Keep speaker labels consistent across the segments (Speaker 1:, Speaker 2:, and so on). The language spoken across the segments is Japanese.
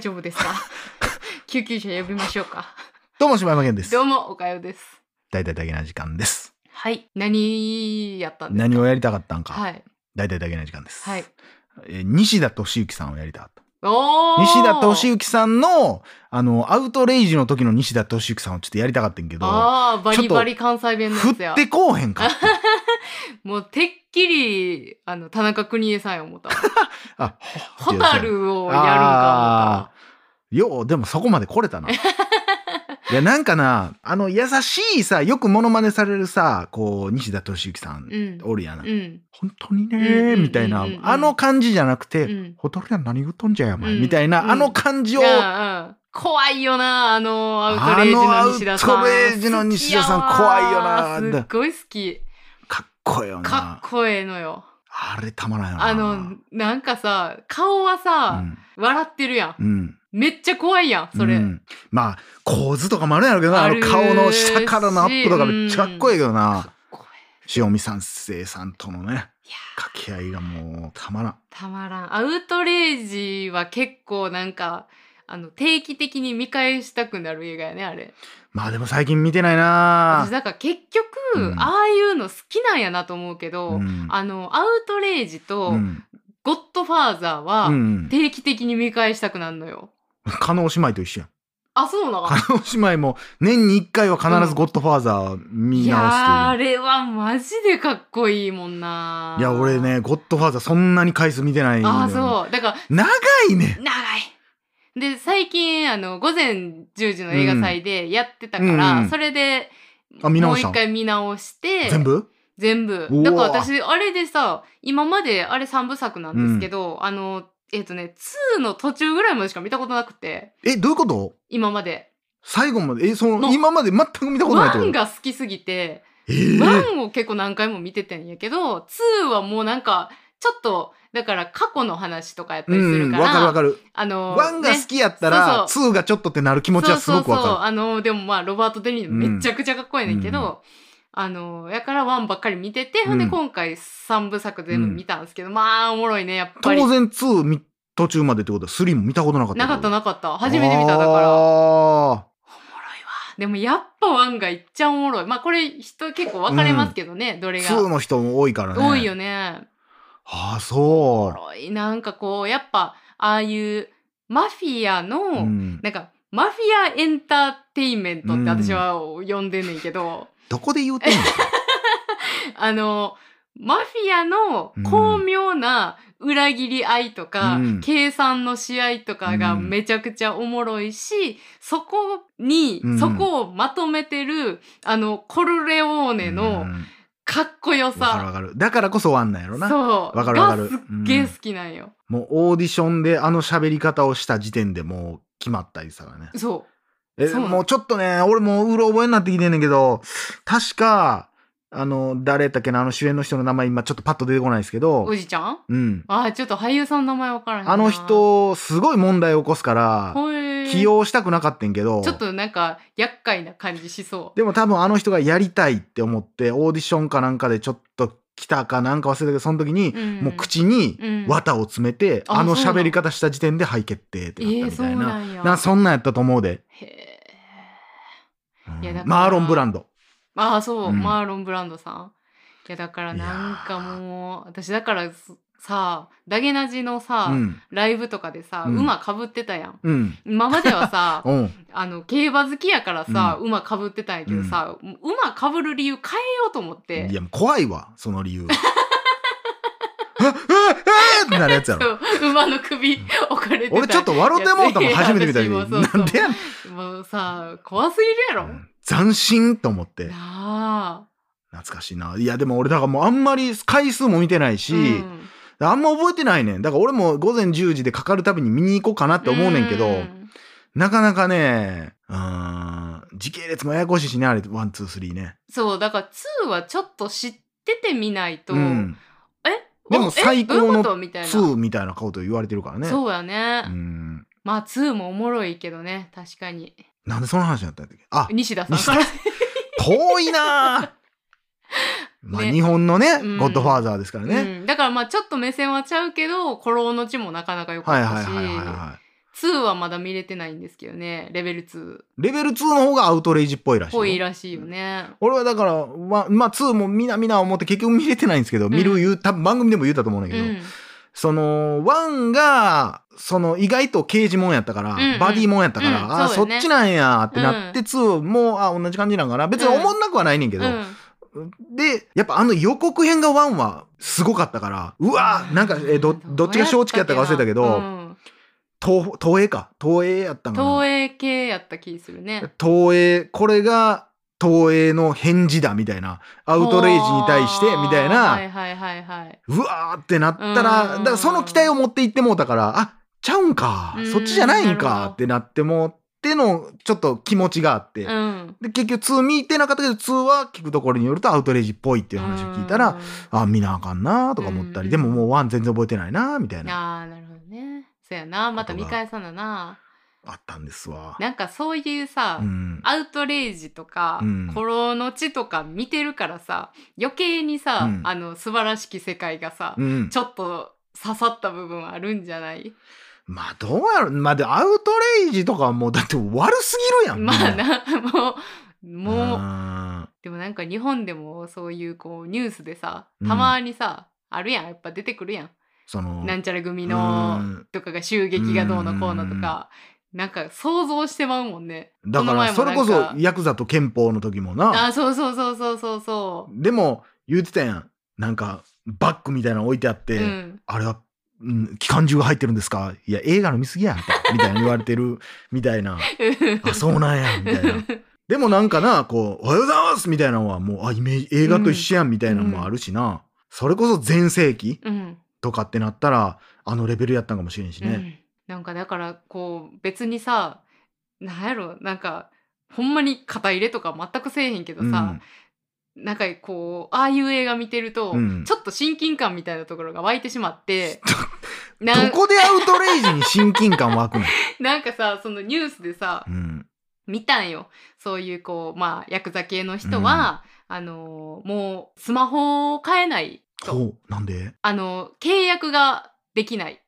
Speaker 1: 大丈夫ですか？救急車呼びましょうか。
Speaker 2: どうも、柴山健です
Speaker 1: ど。うも、おかよです。
Speaker 2: 大体だけな時間です。
Speaker 1: はい。何やったんですか？
Speaker 2: 何をやりたかったんか。
Speaker 1: はい。
Speaker 2: 大体だけな時間です。
Speaker 1: はい。
Speaker 2: えー西田敏行さんをやりたかった。西田敏行さんの、あの、アウトレイジの時の西田敏行さんをちょっとやりたかったんけど、
Speaker 1: ああ、バリバリ関西弁の
Speaker 2: 振
Speaker 1: やつや
Speaker 2: っ。てこうへんか。
Speaker 1: もう、てっきり、あの、田中邦衛さんや思った。
Speaker 2: あ、
Speaker 1: ホタルをやるんか
Speaker 2: あーよう、でもそこまで来れたな。いや、なんかな、あの、優しいさ、よくモノマネされるさ、こう、西田敏行さん、
Speaker 1: うん
Speaker 2: おるやな。
Speaker 1: 思った。うん。
Speaker 2: 本当にね
Speaker 1: うんうんうんうん
Speaker 2: みたいな、あの感じじゃなくて、
Speaker 1: うん
Speaker 2: ホタルやん何言っとんじゃんや、お前、
Speaker 1: うん
Speaker 2: みたいな、
Speaker 1: うん
Speaker 2: あの感じを、
Speaker 1: いやうん怖いよな、あの、アウトレイジの西田さん。
Speaker 2: あのアウトレイジの西田さん
Speaker 1: 好きやわ
Speaker 2: 怖いよな
Speaker 1: すっごい好き。
Speaker 2: かっこええよ
Speaker 1: か
Speaker 2: な
Speaker 1: っ。こええのよ。
Speaker 2: あれたまらんよな。
Speaker 1: あの、なんかさ、顔は
Speaker 2: う
Speaker 1: さ、
Speaker 2: ん。
Speaker 1: 笑ってるやん。
Speaker 2: うん。
Speaker 1: めっちゃ怖いやん、それ。
Speaker 2: うんまあ、構図とかもあるやろうけどな、あの顔の下からのアップとかめっちゃかっこいいけど
Speaker 1: か
Speaker 2: な
Speaker 1: っ。こえ
Speaker 2: 塩見三世さんとのね、掛け合いがもうたまらん。
Speaker 1: たまらん。アウトレイジは結構なんか、あの、定期的に見返したくなる映画やね、あれ。
Speaker 2: まあでも最近見てないな
Speaker 1: 私、だから結局、
Speaker 2: うん
Speaker 1: ああいうの好きなんやなと思うけど、
Speaker 2: うん
Speaker 1: あの、アウトレイジと、
Speaker 2: うん。
Speaker 1: ゴッドファーザーは、
Speaker 2: うん。
Speaker 1: 定期的に見返したくなるのよ。
Speaker 2: 加納姉妹と一緒やん。
Speaker 1: あ、そうなの？
Speaker 2: 加納姉妹も年に1回は必ずゴッドファーザー見
Speaker 1: いやー
Speaker 2: 直
Speaker 1: あれはマジでかっこいいもんな
Speaker 2: る。いや、俺ね、ゴッドファーザーそんなに回数見てないんだよ
Speaker 1: あーそうだから
Speaker 2: 長いね。
Speaker 1: 長いで最近あの午前10時の映画祭でやってたから、
Speaker 2: うんうん
Speaker 1: それでもう一回見直して
Speaker 2: 全部？
Speaker 1: 全部。だから私あれでさ今まであれ3部作なんですけど、あのえっ、とね2の途中ぐらいまでしか見たことなくて。
Speaker 2: え、どういうこと？
Speaker 1: 今まで。
Speaker 2: 最後まで、え、その、
Speaker 1: の
Speaker 2: 今まで全く見たことないってこと
Speaker 1: ？1が好きすぎて
Speaker 2: えー。
Speaker 1: 1を結構何回も見てたんやけど2はもうなんかちょっとだから過去の話とかやったりす
Speaker 2: うん、
Speaker 1: るから、
Speaker 2: わかるわかる。
Speaker 1: あの
Speaker 2: ワンが好きやったら、ツーがちょっとってなる気持ちはすごくわ
Speaker 1: そう。そうそう
Speaker 2: か
Speaker 1: あのでもまあロバート・デ・ニーロめちゃくちゃかっこいいねんけど、あのやからワンばっかり見てて、ほんで
Speaker 2: うん
Speaker 1: 今回3部作全部見たんですけど、まあおもろいねやっ
Speaker 2: る。
Speaker 1: ぱり。
Speaker 2: 当然ツーみ途中までってことは、スリーも見たことなかった
Speaker 1: なかった
Speaker 2: な
Speaker 1: なかった。初めて見ただから。おもろいわ。
Speaker 2: あ
Speaker 1: でもやっぱワンがいっちゃおもろい。まあこれ人結構分かれますけどね、どれ
Speaker 2: ー
Speaker 1: が
Speaker 2: ツーの人も多いからね。
Speaker 1: 多いよね
Speaker 2: ああ、
Speaker 1: お
Speaker 2: そ
Speaker 1: もろい。なんかこうやっぱああいうマフィアの、
Speaker 2: う。うん。
Speaker 1: なんかマフィアエンターテインメントって私は呼んでんねんけど、
Speaker 2: どこで言うてんの？
Speaker 1: あのマフィアの巧妙な裏切り合いとか、
Speaker 2: うん。
Speaker 1: 計算の試合とかがめちゃくちゃおもろいし、そこに、
Speaker 2: うん。
Speaker 1: そこをまとめてるあのコルレオーネ
Speaker 2: う
Speaker 1: の
Speaker 2: ん
Speaker 1: かっこよ
Speaker 2: わかるわ
Speaker 1: さ、
Speaker 2: かる。だからこそワンなんやろな。
Speaker 1: そう
Speaker 2: わかるわかる
Speaker 1: がすっげえ好きなんよ。
Speaker 2: もうオーディションであの喋り方をした時点でもう決まったりさね。
Speaker 1: そ
Speaker 2: え、
Speaker 1: そう
Speaker 2: もうちょっとね、俺もううろ覚えになってきてんねんけど、確か、あの、誰やっけな、あの主演の人の名前今ちょっとパッと出てこないですけ
Speaker 1: う
Speaker 2: ど
Speaker 1: お、じちゃん？
Speaker 2: うん。
Speaker 1: あーちょっと俳優さんの名前わからへんな
Speaker 2: あの人、すごい問題を起こすから、
Speaker 1: ほえー
Speaker 2: 起用したくなかったんけど、
Speaker 1: ちょっとなんか厄介な感じしそう。
Speaker 2: でも多分あの人がやりたいって思って、オーディションかなんかでちょっと来たかなんか忘れたけど、その時に、
Speaker 1: ん
Speaker 2: もう口に
Speaker 1: うん
Speaker 2: 綿を詰めて、
Speaker 1: あ
Speaker 2: あの喋り方した時点ではい決定ってなったみたいな。
Speaker 1: なんや。
Speaker 2: なそんなんやったと思うで。マーロン・ブランド。
Speaker 1: ああそう、
Speaker 2: うん
Speaker 1: マーロン・ブランドさん。いやだからなんかもう私だからすさダゲナジのさ、
Speaker 2: うん。
Speaker 1: ライブとかでさ、
Speaker 2: うん
Speaker 1: 馬かぶってたやん。
Speaker 2: うん。
Speaker 1: 今まではさ
Speaker 2: うん。
Speaker 1: あの競馬好きやからさ、馬かぶってたんやけどさ、馬かぶる理由変えようと思って
Speaker 2: いや、もう怖いわ、その理由。ってなるやつやろ。
Speaker 1: 馬の首置かれてた
Speaker 2: 俺ちょっと笑ってもうたもん、初めて見た時に。んでやねん
Speaker 1: もうさ怖すぎるやろ、
Speaker 2: うん斬新と思って。懐かしいな。いや、でも俺、だからもうあんまり回数も見てないし、
Speaker 1: うん
Speaker 2: あんま覚えてないねん。だから俺も午前10時でかかるたびに見に行こうかなって思うねんけど、
Speaker 1: うん。
Speaker 2: なかなかね、うーん、時系列もややこしいしね、あれ、ワン、ツー、スリーね。
Speaker 1: そうだから2はちょっと知っててみないと、
Speaker 2: うん。
Speaker 1: え？
Speaker 2: でも最高の
Speaker 1: どういうこと？みたいな。
Speaker 2: ツーみたいなこと言われてるからね。
Speaker 1: そうやね、
Speaker 2: うん。
Speaker 1: まあ2もおもろいけどね確かに。
Speaker 2: なんでその話になったんだっけ？あ、
Speaker 1: 西田さん
Speaker 2: 西田。遠いなぁ まあ、
Speaker 1: ね。
Speaker 2: 日本のね、
Speaker 1: うん。
Speaker 2: ゴッドファーザーですからね。
Speaker 1: うん、だからまあちょっと目線はちゃうけど「孤狼の血」もなかなか良か
Speaker 2: はい
Speaker 1: ったし。
Speaker 2: はいはいはいは
Speaker 1: 2はまだ見れてないんですけどねレベル2っ
Speaker 2: レベル2の方がアウトレイジっぽいらしいよ。
Speaker 1: ぽいらしいよね。
Speaker 2: 俺はだから、ままあ、2もみなみな思って結局見れてないんですけど、見る言う、多分番組でも言ったと思うんだけど、
Speaker 1: うん。
Speaker 2: その、1が、その、意外と刑事もんやったから、
Speaker 1: うんうん。
Speaker 2: バディもんやったから、
Speaker 1: うん。
Speaker 2: ああ、そ
Speaker 1: そうよね。
Speaker 2: っちなんやってなって、2も、あ同じ感じなんかな。別に思んなくはないねんけど、
Speaker 1: うん
Speaker 2: で、やっぱあの予告編が1はすごかったから、うわなんか、えど、どっちが松竹やったか忘れたけど、
Speaker 1: うん。
Speaker 2: 東、東映か。東映やったんかな。
Speaker 1: 東映系やった気するね。
Speaker 2: 東映、これが東映の返事だみたいな、アウトレイジに対してみたいな、
Speaker 1: はいはいはいはい。う
Speaker 2: わーってなったら、
Speaker 1: うん。
Speaker 2: だからその期待を持っていってもうたから、あ、ちゃうんか。
Speaker 1: う、ん。
Speaker 2: そっちじゃないんか。ってなってもっての、ちょっと気持ちがあって。
Speaker 1: うん。
Speaker 2: で、結局2見てなかったけど、2は聞くところによるとアウトレイジっぽいっていう話を聞いたら、あ、見なあかんなとか思ったり、
Speaker 1: うん。
Speaker 2: でももう1全然覚えてないなみたいな、
Speaker 1: ああなるほどね。そうやな。また見返さなな。
Speaker 2: あったんですわ。
Speaker 1: なんかそういうさ、
Speaker 2: うん。
Speaker 1: アウトレイジとか、
Speaker 2: うん。
Speaker 1: コロの地とか見てるからさ余計にさ、
Speaker 2: うん。
Speaker 1: あの素晴らしき世界がさ、
Speaker 2: うん。
Speaker 1: ちょっと刺さった部分あるんじゃない？
Speaker 2: まあ、どうやろまあ、で、アウトレイジとかはもう、だって悪すぎるやん。
Speaker 1: まあなもう
Speaker 2: も
Speaker 1: もう
Speaker 2: う。
Speaker 1: でもなんか日本でもそういうこうニュースでさ
Speaker 2: うん。
Speaker 1: たまにさ、あるやん。やっぱ出てくるやん、
Speaker 2: その、
Speaker 1: なんちゃら組
Speaker 2: う
Speaker 1: の
Speaker 2: ん。
Speaker 1: とかが襲撃がどうのこうのとか、なんか想像してまうもんね。
Speaker 2: だから、それこそ、ヤクザと憲法の時もな。
Speaker 1: あそうそうそうそうそうそ
Speaker 2: でも、言ってたやん。なんか、バッグみたいなの置いてあって、
Speaker 1: う、うん、
Speaker 2: あれは、うん、機関銃が入ってるんですか？いや、映画の見過ぎや。みたいに言われてる、みたいな。あ、そうなんや、みたいな。でもなんかな、こう、おはようございますみたいなのはもう、あ、イメージ、映画と一緒やんみたいなのもあるしな。それこそ全盛期
Speaker 1: うん
Speaker 2: とかってなったら、あのレベルやったんかもしれんしね。
Speaker 1: うん、なんかだからこう別にさなんやろなんかほんまに肩入れとか全くせえへんけどさ、なんかこうああいう映画見てると、
Speaker 2: うん。
Speaker 1: ちょっと親近感みたいなところが湧いてしまって
Speaker 2: どこでアウトレイジに親近感湧くの、
Speaker 1: なんかさそのニュースでさ
Speaker 2: うん、
Speaker 1: 見たんよ。そういうこうまあヤクザ系の人は、あのーもうスマホを買えないと。
Speaker 2: ほう、なんで？
Speaker 1: あの契約ができない。
Speaker 2: あ、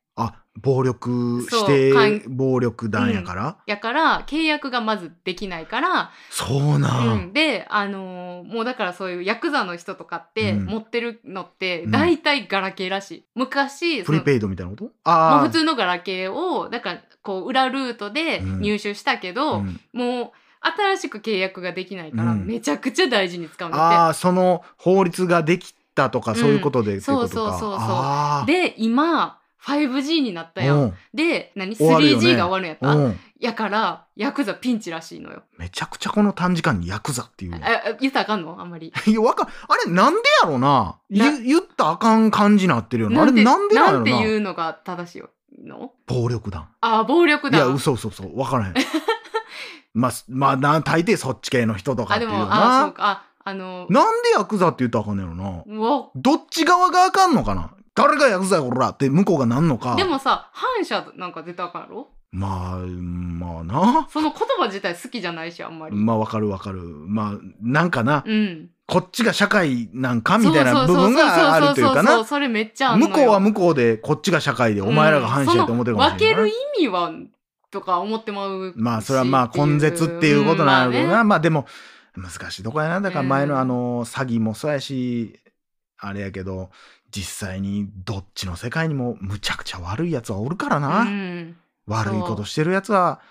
Speaker 2: 暴力
Speaker 1: そう
Speaker 2: 指
Speaker 1: かん
Speaker 2: 定暴力団やから、
Speaker 1: やから契約がまずできないから
Speaker 2: そうな
Speaker 1: うん。ん、で、あのーもうだからそういうヤクザの人とかって
Speaker 2: うん。
Speaker 1: 持ってるのって
Speaker 2: うん。
Speaker 1: 大体ガラケーらしい。昔その
Speaker 2: プリペイドみたいなこと？ああ。
Speaker 1: 普通のガラケーをだからこう裏ルートで
Speaker 2: うん。
Speaker 1: 入手したけど、
Speaker 2: うん。
Speaker 1: もう新しく契約ができないから
Speaker 2: うん。
Speaker 1: めちゃくちゃ大事に使うんだ
Speaker 2: ああ、その法律ができたとか、
Speaker 1: うん
Speaker 2: そういうことでっていうことか。
Speaker 1: そうそうそうそう。で今 5G になったやん。
Speaker 2: うん
Speaker 1: で何？
Speaker 2: 終わるよね
Speaker 1: 3G が終わるんやった、
Speaker 2: うん
Speaker 1: やからヤクザピンチらしいのよ。
Speaker 2: めちゃくちゃこの短時間にヤクザっていう。
Speaker 1: ああ言ったらあかんの？あんまり。
Speaker 2: いや、わかん、あれなんでやろな？
Speaker 1: な
Speaker 2: 言言ったらあかん感じになってるよな。あれ
Speaker 1: て
Speaker 2: なんでやろ
Speaker 1: な？んて
Speaker 2: な
Speaker 1: いうのが正しいの？
Speaker 2: 暴力団。
Speaker 1: あ暴力団
Speaker 2: いや、嘘嘘嘘。わからへん。まあ、すまあ、な大抵そっち系の人とか
Speaker 1: あで
Speaker 2: っていう
Speaker 1: もあそう
Speaker 2: な。
Speaker 1: かああの
Speaker 2: なんでヤクザって言ったらあかんねやろな？
Speaker 1: うわ
Speaker 2: どっち側があかんのかな？誰がヤクザやこらって向こうがなんのか。
Speaker 1: でもさ反射なんか出たらあかんやろ
Speaker 2: まあ、まあな。
Speaker 1: その言葉自体好きじゃないしあんまり、
Speaker 2: まあわかるわかる。まあ、なんかな、
Speaker 1: うん。
Speaker 2: こっちが社会なんかみたいな部分があるというかな。
Speaker 1: それめっちゃ
Speaker 2: 向
Speaker 1: よ。
Speaker 2: こうは向こうでこっちが社会でお前らが反社やと思ってるかもしれないな。
Speaker 1: うん分ける意味はとか思ってまうし。
Speaker 2: まあそれはまあ根絶っていうことなんだけどな、
Speaker 1: うん。
Speaker 2: まあでも難しいとこやな。だから前の
Speaker 1: うん。
Speaker 2: あの詐欺もそうやしあれやけど実際にどっちの世界にもむちゃくちゃ悪いやつはおるからな、
Speaker 1: うん。
Speaker 2: 悪いことしてるやつは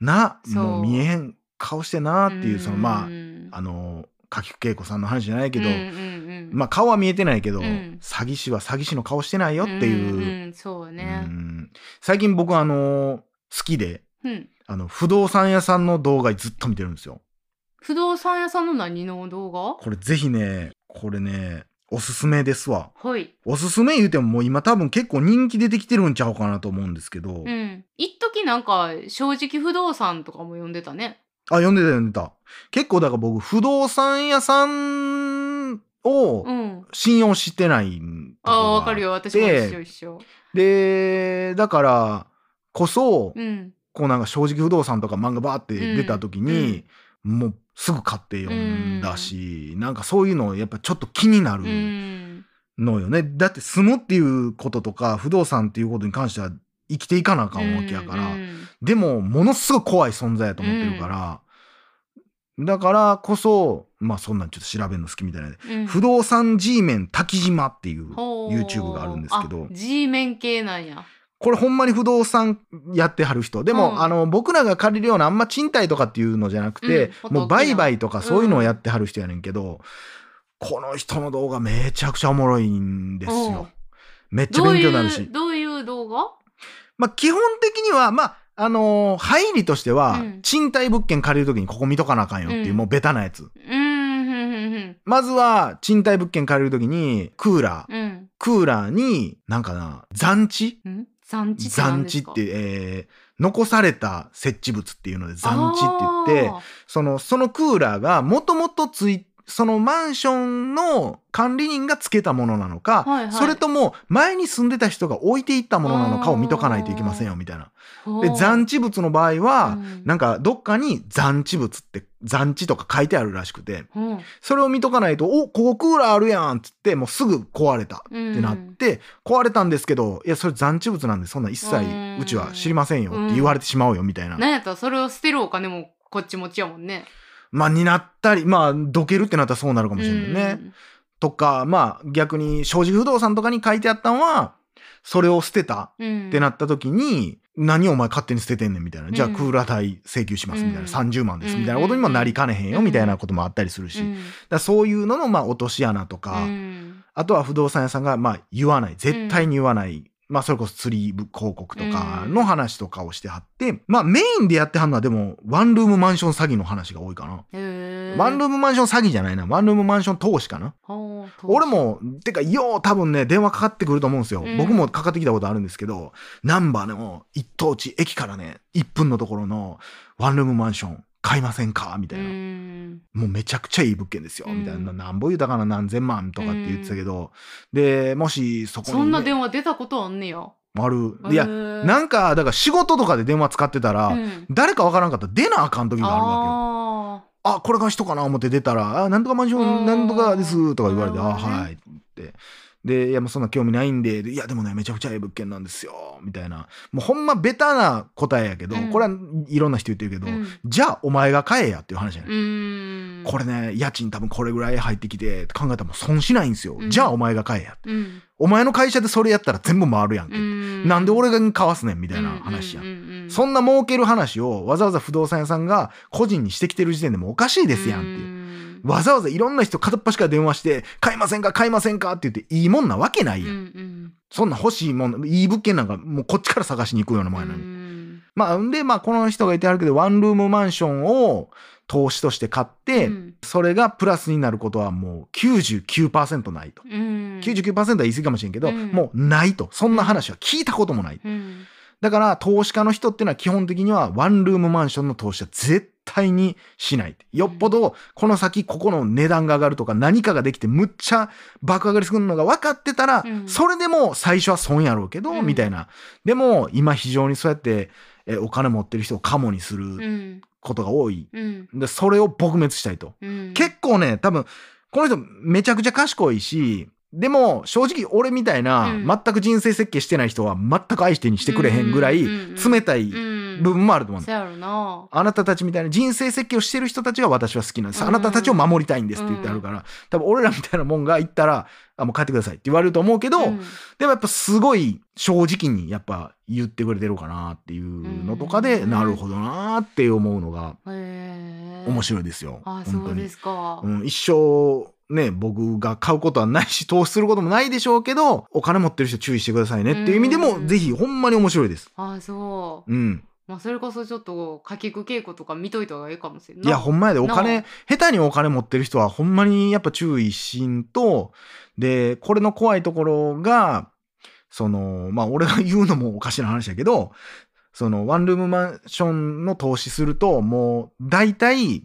Speaker 2: なもう見えへん顔してなっていうそのま
Speaker 1: うん。
Speaker 2: ああの柿久恵子さんの話じゃないけど、
Speaker 1: うんうんうん。
Speaker 2: まあ顔は見えてないけど、
Speaker 1: うん。
Speaker 2: 詐欺師は詐欺師の顔してないよっていう、
Speaker 1: んんそうね。
Speaker 2: うん。最近僕あの好きで
Speaker 1: うん。
Speaker 2: あの不動産屋さんの動画ずっと見てるんですよ。
Speaker 1: 不動産屋さんの何の動画？
Speaker 2: これぜひね、これね、おすすめですわ。
Speaker 1: はい。
Speaker 2: おすすめ言うてももう今多分結構人気出てきてるんちゃうかなと思うんですけど。
Speaker 1: うん。一時なんか正直不動産とかも読んでたね。
Speaker 2: あ、読んでた読んでた。結構だから僕不動産屋さんを
Speaker 1: うん。
Speaker 2: 信用してないん
Speaker 1: ああわかるよ。私も一緒一緒。
Speaker 2: で、だからこそ、
Speaker 1: うん。
Speaker 2: こうなんか正直不動産とか漫画バーって出た時に、もうすぐ買って読んだし、なんかそういうのやっぱちょっと気になる。
Speaker 1: うん
Speaker 2: のよね。だって住むっていうこととか不動産っていうことに関しては生きていかなあかんわけやから、
Speaker 1: うん
Speaker 2: でもものすごい怖い存在やと思ってるから、だからこそまあそんなんちょっと調べるの好きみたいな、
Speaker 1: うん。
Speaker 2: 不動産 G メン滝島っていう YouTube があるんですけど。
Speaker 1: あ G 面系なんや
Speaker 2: これほんまに不動産やってはる人。でも、
Speaker 1: うん。
Speaker 2: あの僕らが借りるようなあんま賃貸とかっていうのじゃなくて、
Speaker 1: うん。
Speaker 2: もう売買とかそういうのをやってはる人やねんけど、この人の動画めちゃくちゃおもろいんですよ。めっちゃ勉強になるし。
Speaker 1: う。どういう動画？
Speaker 2: まあ基本的にはまああのー入りとしては、
Speaker 1: うん。
Speaker 2: 賃貸物件借りるときにここ見とかなあかんよっていう、
Speaker 1: うん。
Speaker 2: もうベタなやつ。
Speaker 1: うんふんふんふん
Speaker 2: まずは賃貸物件借りるときにクーラー、
Speaker 1: うん。
Speaker 2: クーラーになんかな残地
Speaker 1: うん残地って何
Speaker 2: 残地って、えー残された設置物っていうので残地って言って
Speaker 1: あ
Speaker 2: そのそのクーラーがもともとついそのマンションの管理人がつけたものなのか、
Speaker 1: はいはい。
Speaker 2: それとも前に住んでた人が置いていったものなのかを見とかないといけませんよみたいな。
Speaker 1: ー。
Speaker 2: で残地物の場合は、
Speaker 1: うん。
Speaker 2: なんかどっかに残地物って残地とか書いてあるらしくて
Speaker 1: うん。
Speaker 2: それを見とかないと「おここクーラーあるやん」っつってもうすぐ壊れたってなって、壊れたんですけどいやそれ残地物なんでそんな一切
Speaker 1: うん。
Speaker 2: うちは知りませんよって言われてしまうよみたいな。
Speaker 1: なん。やったらそれを捨てるお金もこっち持ちやもんね
Speaker 2: まあになったりまあどけるってなったらそうなるかもしれないね。とかまあ逆に正直不動産とかに書いてあったのはそれを捨てた
Speaker 1: うん。
Speaker 2: ってなった時に、何お前勝手に捨ててんねんみたいな、じゃあ
Speaker 1: うん。
Speaker 2: クーラー代請求しますみたいな、
Speaker 1: うん。
Speaker 2: 30万ですみたいな。ことにもなりかねへんよ
Speaker 1: うん。
Speaker 2: みたいなこともあったりするし、だそういうののまあ落とし穴とか、
Speaker 1: うん。
Speaker 2: あとは不動産屋さんがまあ言わない。絶対に言わない、まあそれこそ釣り広告とかの話とかをしてはって、まあメインでやってはんのはでもワンルームマンション詐欺の話が多いかな。ワンルームマンション詐欺じゃないな。ワンルームマンション投資かな。俺も、てか、よう多分ね、電話かかってくると思うんですよ。
Speaker 1: うん
Speaker 2: 僕もかかってきたことあるんですけど、難波の一等地、駅からね、1分のところのワンルームマンション買いませんか？みた
Speaker 1: う
Speaker 2: いな。
Speaker 1: ん。
Speaker 2: もうめちゃくちゃいい物件ですよ。
Speaker 1: うん。
Speaker 2: みたいな。なんぼ言うたかな何千万とかって言ってたけど、で、もしそこに、ね、
Speaker 1: そんな電話出たことあんねや。
Speaker 2: ある。いや、
Speaker 1: な
Speaker 2: なんか、だから仕事とかで電話使ってたら、
Speaker 1: うん。
Speaker 2: 誰かわからんかったら出なあかん時があるわけよ。
Speaker 1: あ
Speaker 2: あ、これが人かな思って出たら、あ、なんとかマンション、
Speaker 1: うん。
Speaker 2: なんとかです、とか言われて、あ、はい、って。で、いや、もうそんな興味ないんで、でいや、でもね、めちゃくちゃええ物件なんですよ、みたいな。もうほんまベタな答えやけど、
Speaker 1: うん
Speaker 2: これはいろんな人言ってるけど、
Speaker 1: ーうん
Speaker 2: じゃあお前が買えやっていう話じゃない。
Speaker 1: うん
Speaker 2: これね、家賃多分これぐらい入ってきて、考えたらもう損しないんですよ。
Speaker 1: うん
Speaker 2: じゃあお前が買えや。
Speaker 1: うん
Speaker 2: お前の会社でそれやったら全部回るやんけ。
Speaker 1: うん
Speaker 2: なんで俺が買わすねんみたいな話やん。そんな儲ける話をわざわざ不動産屋さんが個人にしてきてる時点でもうおかしいですやんっていう。
Speaker 1: うん
Speaker 2: わざわざいろんな人片っ端から電話して、買いませんか買いませんかって言っていいもんなわけないやん。
Speaker 1: うんうん
Speaker 2: そんな欲しいもん、いい物件なんかもうこっちから探しに行くようなもんやのに。
Speaker 1: うん
Speaker 2: まあ、んで、まあ、この人が言ってあるけど、ワンルームマンションを投資として買って、
Speaker 1: うん
Speaker 2: それがプラスになることはもう99%ないと。
Speaker 1: うん
Speaker 2: 99%は言い過ぎかもしれんけど、
Speaker 1: うん
Speaker 2: もうないと。そんな話は聞いたこともない。
Speaker 1: うん
Speaker 2: だから、投資家の人っていうのは基本的にはワンルームマンションの投資は絶対にしない。よっぽど、この先ここの値段が上がるとか何かができてむっちゃ爆上がりするのが分かってたら、
Speaker 1: うん
Speaker 2: それでも最初は損やろうけど、
Speaker 1: うん
Speaker 2: みたいな。でも、今非常にそうやって、えお金持ってる人をカモにす
Speaker 1: う
Speaker 2: る
Speaker 1: ん
Speaker 2: ことが多い。
Speaker 1: うん
Speaker 2: で、それを撲滅したいと。
Speaker 1: うん
Speaker 2: 結構ね、多分、この人めちゃくちゃ賢いし、でも正直俺みたいな
Speaker 1: うん。
Speaker 2: 全く人生設計してない人は全く相手にしてくれへんぐらい冷たい
Speaker 1: うん。
Speaker 2: 部分もあると思う
Speaker 1: うやろな。
Speaker 2: あなたたちみたいな人生設計をしてる人たちが私は好きなんです。
Speaker 1: うん。
Speaker 2: あなたたちを守りたいんですって言ってあるから、多分俺らみたいなもんが言ったら、あ、もう帰ってくださいって言われると思うけど、
Speaker 1: うん。
Speaker 2: でもやっぱすごい正直にやっぱ言ってくれてるかなっていうのとかで、
Speaker 1: うん。
Speaker 2: なるほどなって思うのが面白いですよ。
Speaker 1: あそうですか。
Speaker 2: うん、一生ね、僕が買うことはないし、投資することもないでしょうけど、お金持ってる人注意してくださいねっていう意味でも、
Speaker 1: うん
Speaker 2: ぜひほんまに面白いです。
Speaker 1: あそう
Speaker 2: うん。
Speaker 1: まあそれこそちょっとかけく稽古とか見といた方がいいかもしれんない
Speaker 2: や、ほんまやで、お
Speaker 1: な
Speaker 2: 金、下手にお金持ってる人はほんまにやっぱ注意しんと、で、これの怖いところが、その、まあ俺が言うのもおかしな話だけど、その、ワンルームマンションの投資すると、もう、大体、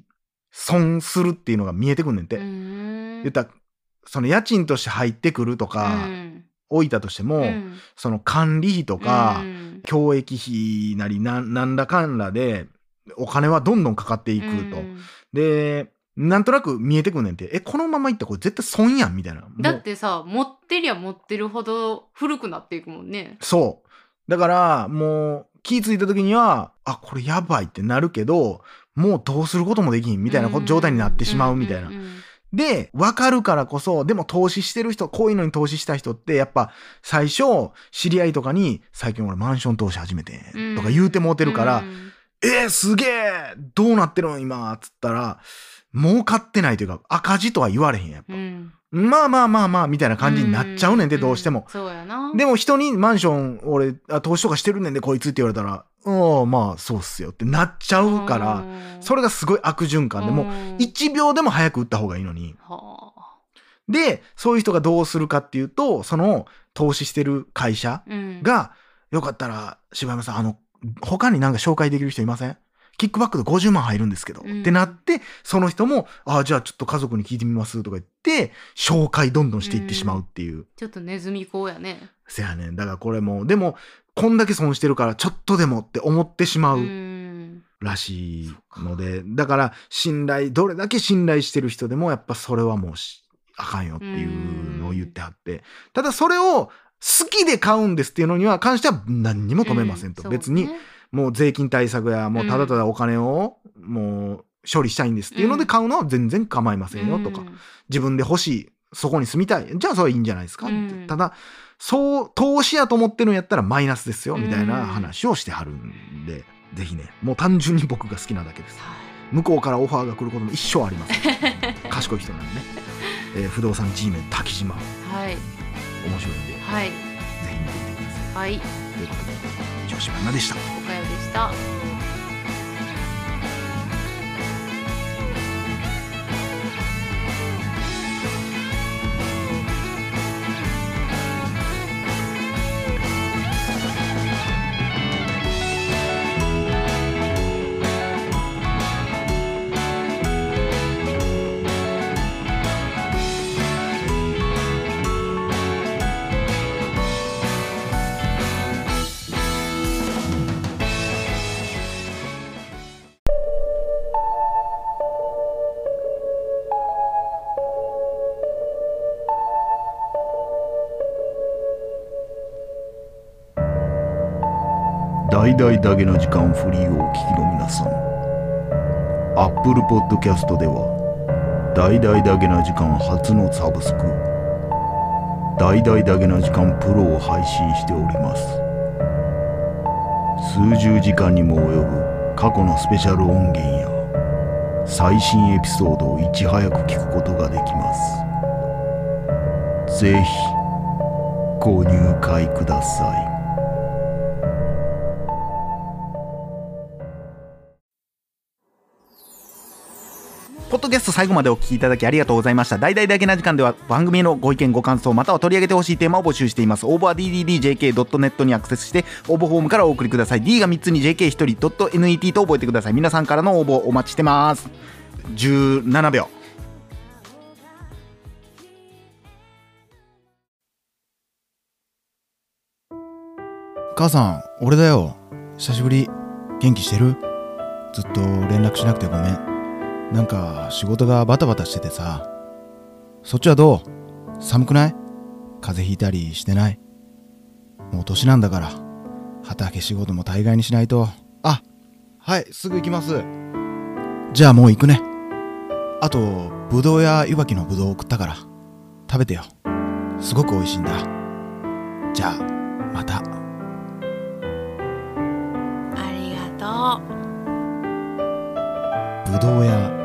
Speaker 2: 損するっていうのが見えてくんねんて。
Speaker 1: 言
Speaker 2: 言ったらその家賃として入ってくるとか、
Speaker 1: うん。
Speaker 2: 置いたとしても、
Speaker 1: うん。
Speaker 2: その管理費とか、
Speaker 1: うん。
Speaker 2: 教育費なりななんだかんだでお金はどんどんかかっていくと。
Speaker 1: うん。
Speaker 2: でなんとなく見えてくんねんて。えこのままいったらこれ絶対損やんみたいな。
Speaker 1: だってさ持ってりゃ持ってるほど古くなっていくもんね。
Speaker 2: そう。だから、もう、気ぃついた時には、あ、これやばいってなるけど、もうどうすることもできんみたいなこ状態になってしまうみたいな。で、わかるからこそ、でも投資してる人、こういうのに投資した人って、やっぱ最初、知り合いとかに、最近俺マンション投資始めてとか言うてもうてるから、
Speaker 1: うん。
Speaker 2: えー、すげえどうなってるの今つったら、儲かってないというか、赤字とは言われへんやっぱ。
Speaker 1: うん
Speaker 2: まあまあまあまあ、みたいな感じになっちゃうねんで、
Speaker 1: ん
Speaker 2: どうしても。
Speaker 1: そうやな。
Speaker 2: でも人にマンション、俺、あ投資とかしてるねんで、こいつって言われたら、うん、まあ、そうっすよってなっちゃうから、それがすごい悪循環で、もう、1秒でも早く打った方がいいのに。
Speaker 1: はあ
Speaker 2: で、そういう人がどうするかっていうと、その、投資してる会社
Speaker 1: うん
Speaker 2: が、よかったら、柴山さん、あの、他になんか紹介できる人いません？キックバックで50万入るんですけど、
Speaker 1: うん
Speaker 2: ってなって、その人も、ああ、じゃあちょっと家族に聞いてみますとか言って、紹介どんどんしていってしまうっていう。
Speaker 1: ちょっとネズミ講やね。
Speaker 2: せやねん。だからこれも、でも、こんだけ損してるから、ちょっとでもって思ってしま
Speaker 1: う。
Speaker 2: うんらしいので、だから、信頼、どれだけ信頼してる人でも、やっぱそれはもうし、あかんよっていうのを言ってはって。ただ、それを好きで買うんですっていうのには関しては何にも止めませんと。
Speaker 1: うん
Speaker 2: 別に、もう税金対策や、もうただただお金を、もう処理したいんですっていうので買うのは全然構いませんよとか。
Speaker 1: うん
Speaker 2: 自分で欲しい、そこに住みたい。じゃあそれはいいんじゃないですか、
Speaker 1: うん
Speaker 2: ただ、そう、投資やと思ってるんやったらマイナスですよ、
Speaker 1: うん
Speaker 2: みたいな話をしてはるんで、ぜひね、もう単純に僕が好きなだけです。
Speaker 1: は
Speaker 2: 向こうからオファーが来ることも一生あります。賢い人なんでね。えー不動産 G メン滝島、
Speaker 1: いはい
Speaker 2: 面白いんで、ぜ
Speaker 1: はいはい
Speaker 2: ということで、以上、柴山でした。
Speaker 1: おかよでした。
Speaker 2: 大々だけの時間フリーをお聞きの皆さん。Apple Podcast では大々だけな時間初のサブスク。大々だけな時間プロを配信しております。数十時間にも及ぶ過去のスペシャル音源や最新エピソードをいち早く聞くことができます。ぜひご入会ください。ポッドキャスト最後までお聞きいただきありがとうございました。大々だけな時間では番組のご意見ご感想または取り上げてほしいテーマを募集しています。応募は dddjk.net にアクセスして応募フォームからお送りください。D が3つに JK1 人 .net と覚えてください。皆さんからの応募お待ちしてます。17秒。
Speaker 3: 母さん、俺だよ。久しぶり。元気してる？ずっと連絡しなくてごめん。なんか仕事がバタバタしててさ。そっちはどう？寒くない？風邪ひいたりしてない？もう年なんだから。畑仕事も大概にしないと。あ、はい、すぐ行きます。じゃあもう行くね。あと、ぶどうや湯葉きのぶどうを送ったから。食べてよ。すごく美味しいんだ。じゃあ、また。
Speaker 1: ありがとう。
Speaker 3: ぶどうや